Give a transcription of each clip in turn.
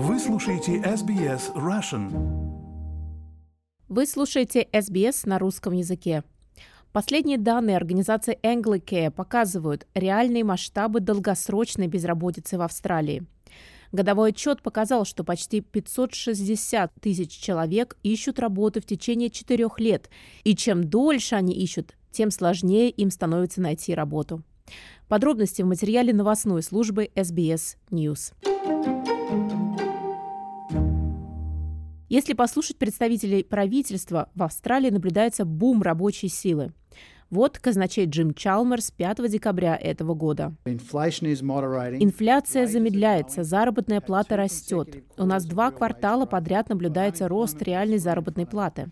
Вы слушаете SBS Russian. Вы слушаете SBS на русском языке. Последние данные организации Anglicare показывают реальные масштабы долгосрочной безработицы в Австралии. Годовой отчет показал, что почти 560 тысяч человек ищут работу в течение четырех лет, и чем дольше они ищут, тем сложнее им становится найти работу. Подробности в материале новостной службы SBS News. Если послушать представителей правительства, в Австралии наблюдается бум рабочей силы. Вот казначей Джим Чалмерс 5 декабря этого года. Инфляция замедляется, заработная плата растет. У нас два квартала подряд наблюдается рост реальной заработной платы.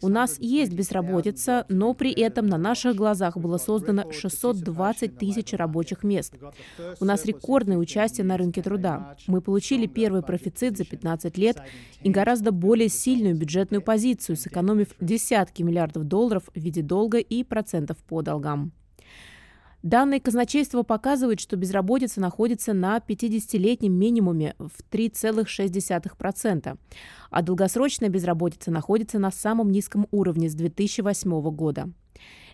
У нас есть безработица, но при этом на наших глазах было создано 620 тысяч рабочих мест. У нас рекордное участие на рынке труда. Мы получили первый профицит за 15 лет и гораздо более сильную бюджетную позицию, сэкономив десятки миллиардов долларов в виде долга и процентов по долгам. Данные казначейства показывают, что безработица находится на 50-летнем минимуме в 3,6%, а долгосрочная безработица находится на самом низком уровне с 2008 года.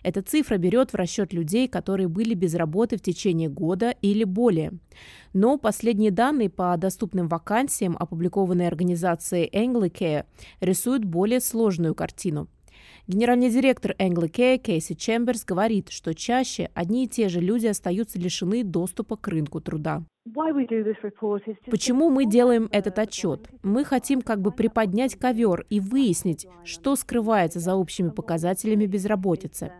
Эта цифра берет в расчет людей, которые были без работы в течение года или более. Но последние данные по доступным вакансиям, опубликованные организацией Anglicare, рисуют более сложную картину – Генеральный директор Anglicare Кейси Чемберс говорит, что чаще одни и те же люди остаются лишены доступа к рынку труда. Почему мы делаем этот отчет? Мы хотим как бы приподнять ковер и выяснить, что скрывается за общими показателями безработицы.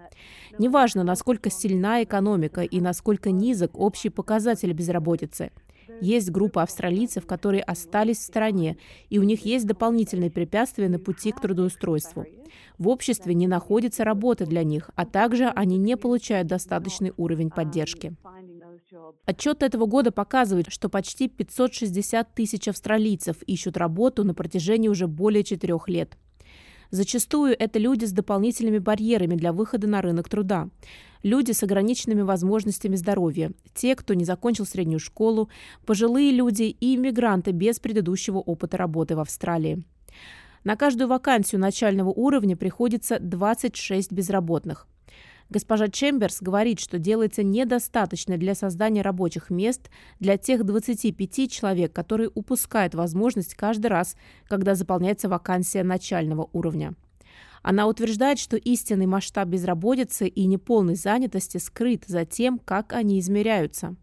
Неважно, насколько сильна экономика и насколько низок общий показатель безработицы. Есть группа австралийцев, которые остались в стране, и у них есть дополнительные препятствия на пути к трудоустройству. В обществе не находится работы для них, а также они не получают достаточный уровень поддержки. Отчет этого года показывает, что почти 560 тысяч австралийцев ищут работу на протяжении уже более четырех лет. Зачастую это люди с дополнительными барьерами для выхода на рынок труда. Люди с ограниченными возможностями здоровья, те, кто не закончил среднюю школу, пожилые люди и иммигранты без предыдущего опыта работы в Австралии. На каждую вакансию начального уровня приходится 26 безработных. Госпожа Чемберс говорит, что делается недостаточно для создания рабочих мест для тех 25 человек, которые упускают возможность каждый раз, когда заполняется вакансия начального уровня. Она утверждает, что истинный масштаб безработицы и неполной занятости скрыт за тем, как они измеряются.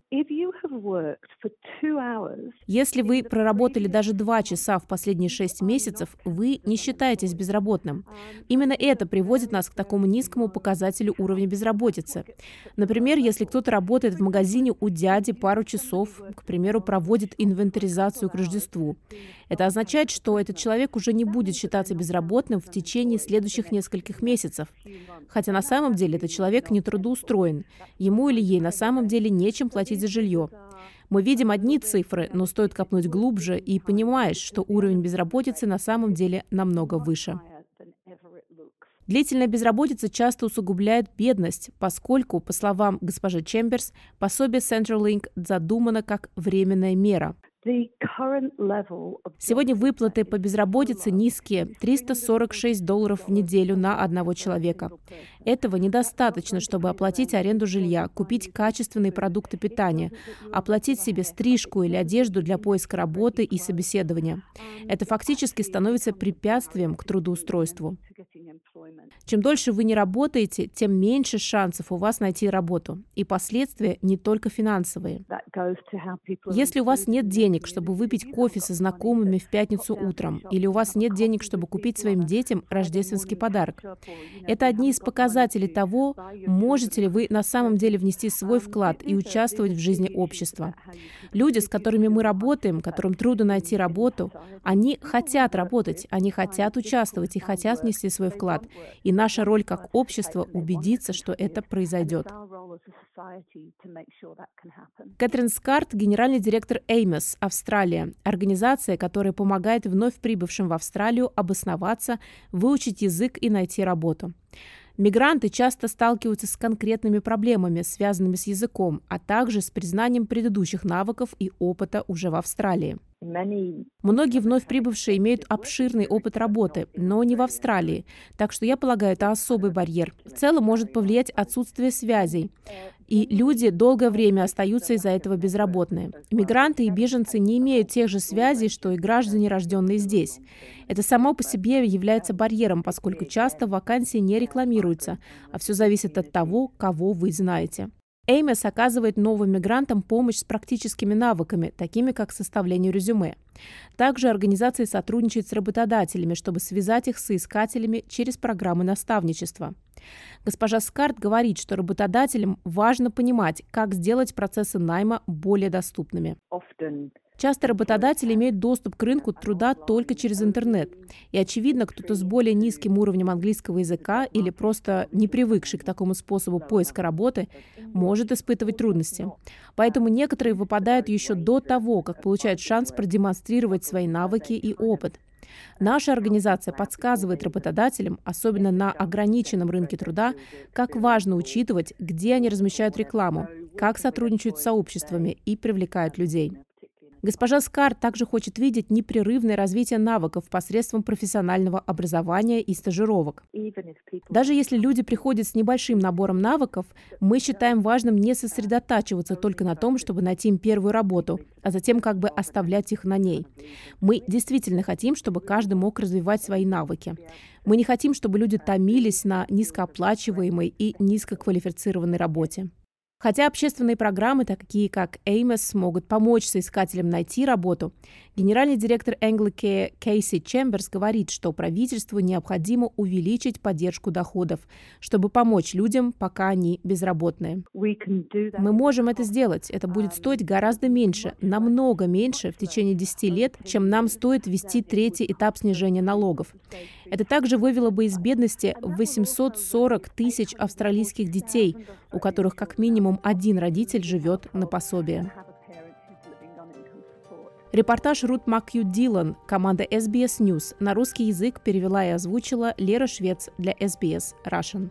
Если вы проработали даже два часа в последние шесть месяцев, вы не считаетесь безработным. Именно это приводит нас к такому низкому показателю уровня безработицы. Например, если кто-то работает в магазине у дяди пару часов, к примеру, проводит инвентаризацию к Рождеству. Это означает, что этот человек уже не будет считаться безработным в течение следующих нескольких месяцев. Хотя на самом деле этот человек не трудоустроен. Ему или ей на самом деле нечем платить за жилье. Мы видим одни цифры, но стоит копнуть глубже и понимаешь, что уровень безработицы на самом деле намного выше. Длительная безработица часто усугубляет бедность, поскольку, по словам госпожи Чемберс, пособие Centralink задумано как временная мера. Сегодня выплаты по безработице низкие – 346 долларов в неделю на одного человека. Этого недостаточно, чтобы оплатить аренду жилья, купить качественные продукты питания, оплатить себе стрижку или одежду для поиска работы и собеседования. Это фактически становится препятствием к трудоустройству. Чем дольше вы не работаете, тем меньше шансов у вас найти работу. И последствия не только финансовые. Если у вас нет денег, чтобы выпить кофе со знакомыми в пятницу утром, или у вас нет денег, чтобы купить своим детям рождественский подарок, это одни из показателей того, можете ли вы на самом деле внести свой вклад и участвовать в жизни общества. Люди, с которыми мы работаем, которым трудно найти работу, они хотят работать, они хотят участвовать и хотят внести свой вклад. И наша роль как общество убедиться, что это произойдет. Кэтрин Скарт, генеральный директор Эймос, Австралия, организация, которая помогает вновь прибывшим в Австралию обосноваться, выучить язык и найти работу. Мигранты часто сталкиваются с конкретными проблемами, связанными с языком, а также с признанием предыдущих навыков и опыта уже в Австралии. Многие вновь прибывшие имеют обширный опыт работы, но не в Австралии, так что я полагаю, это особый барьер. В целом может повлиять отсутствие связей, и люди долгое время остаются из-за этого безработные. Мигранты и беженцы не имеют тех же связей, что и граждане, рожденные здесь. Это само по себе является барьером, поскольку часто вакансии не рекламируются, а все зависит от того, кого вы знаете. Эймес оказывает новым мигрантам помощь с практическими навыками, такими как составление резюме. Также организация сотрудничает с работодателями, чтобы связать их с искателями через программы наставничества. Госпожа Скарт говорит, что работодателям важно понимать, как сделать процессы найма более доступными. Часто работодатели имеют доступ к рынку труда только через интернет. И очевидно, кто-то с более низким уровнем английского языка или просто не привыкший к такому способу поиска работы, может испытывать трудности. Поэтому некоторые выпадают еще до того, как получают шанс продемонстрировать свои навыки и опыт. Наша организация подсказывает работодателям, особенно на ограниченном рынке труда, как важно учитывать, где они размещают рекламу, как сотрудничают с сообществами и привлекают людей. Госпожа Скар также хочет видеть непрерывное развитие навыков посредством профессионального образования и стажировок. Даже если люди приходят с небольшим набором навыков, мы считаем важным не сосредотачиваться только на том, чтобы найти им первую работу, а затем как бы оставлять их на ней. Мы действительно хотим, чтобы каждый мог развивать свои навыки. Мы не хотим, чтобы люди томились на низкооплачиваемой и низкоквалифицированной работе. Хотя общественные программы, такие как Amos, могут помочь соискателям найти работу, генеральный директор Anglicare Кейси Чемберс говорит, что правительству необходимо увеличить поддержку доходов, чтобы помочь людям, пока они безработные. Мы можем это сделать. Это будет стоить гораздо меньше, намного меньше в течение 10 лет, чем нам стоит ввести третий этап снижения налогов. Это также вывело бы из бедности 840 тысяч австралийских детей, у которых как минимум один родитель живет на пособие. Репортаж Рут Макью Дилан, команда SBS News, на русский язык перевела и озвучила Лера Швец для SBS Russian.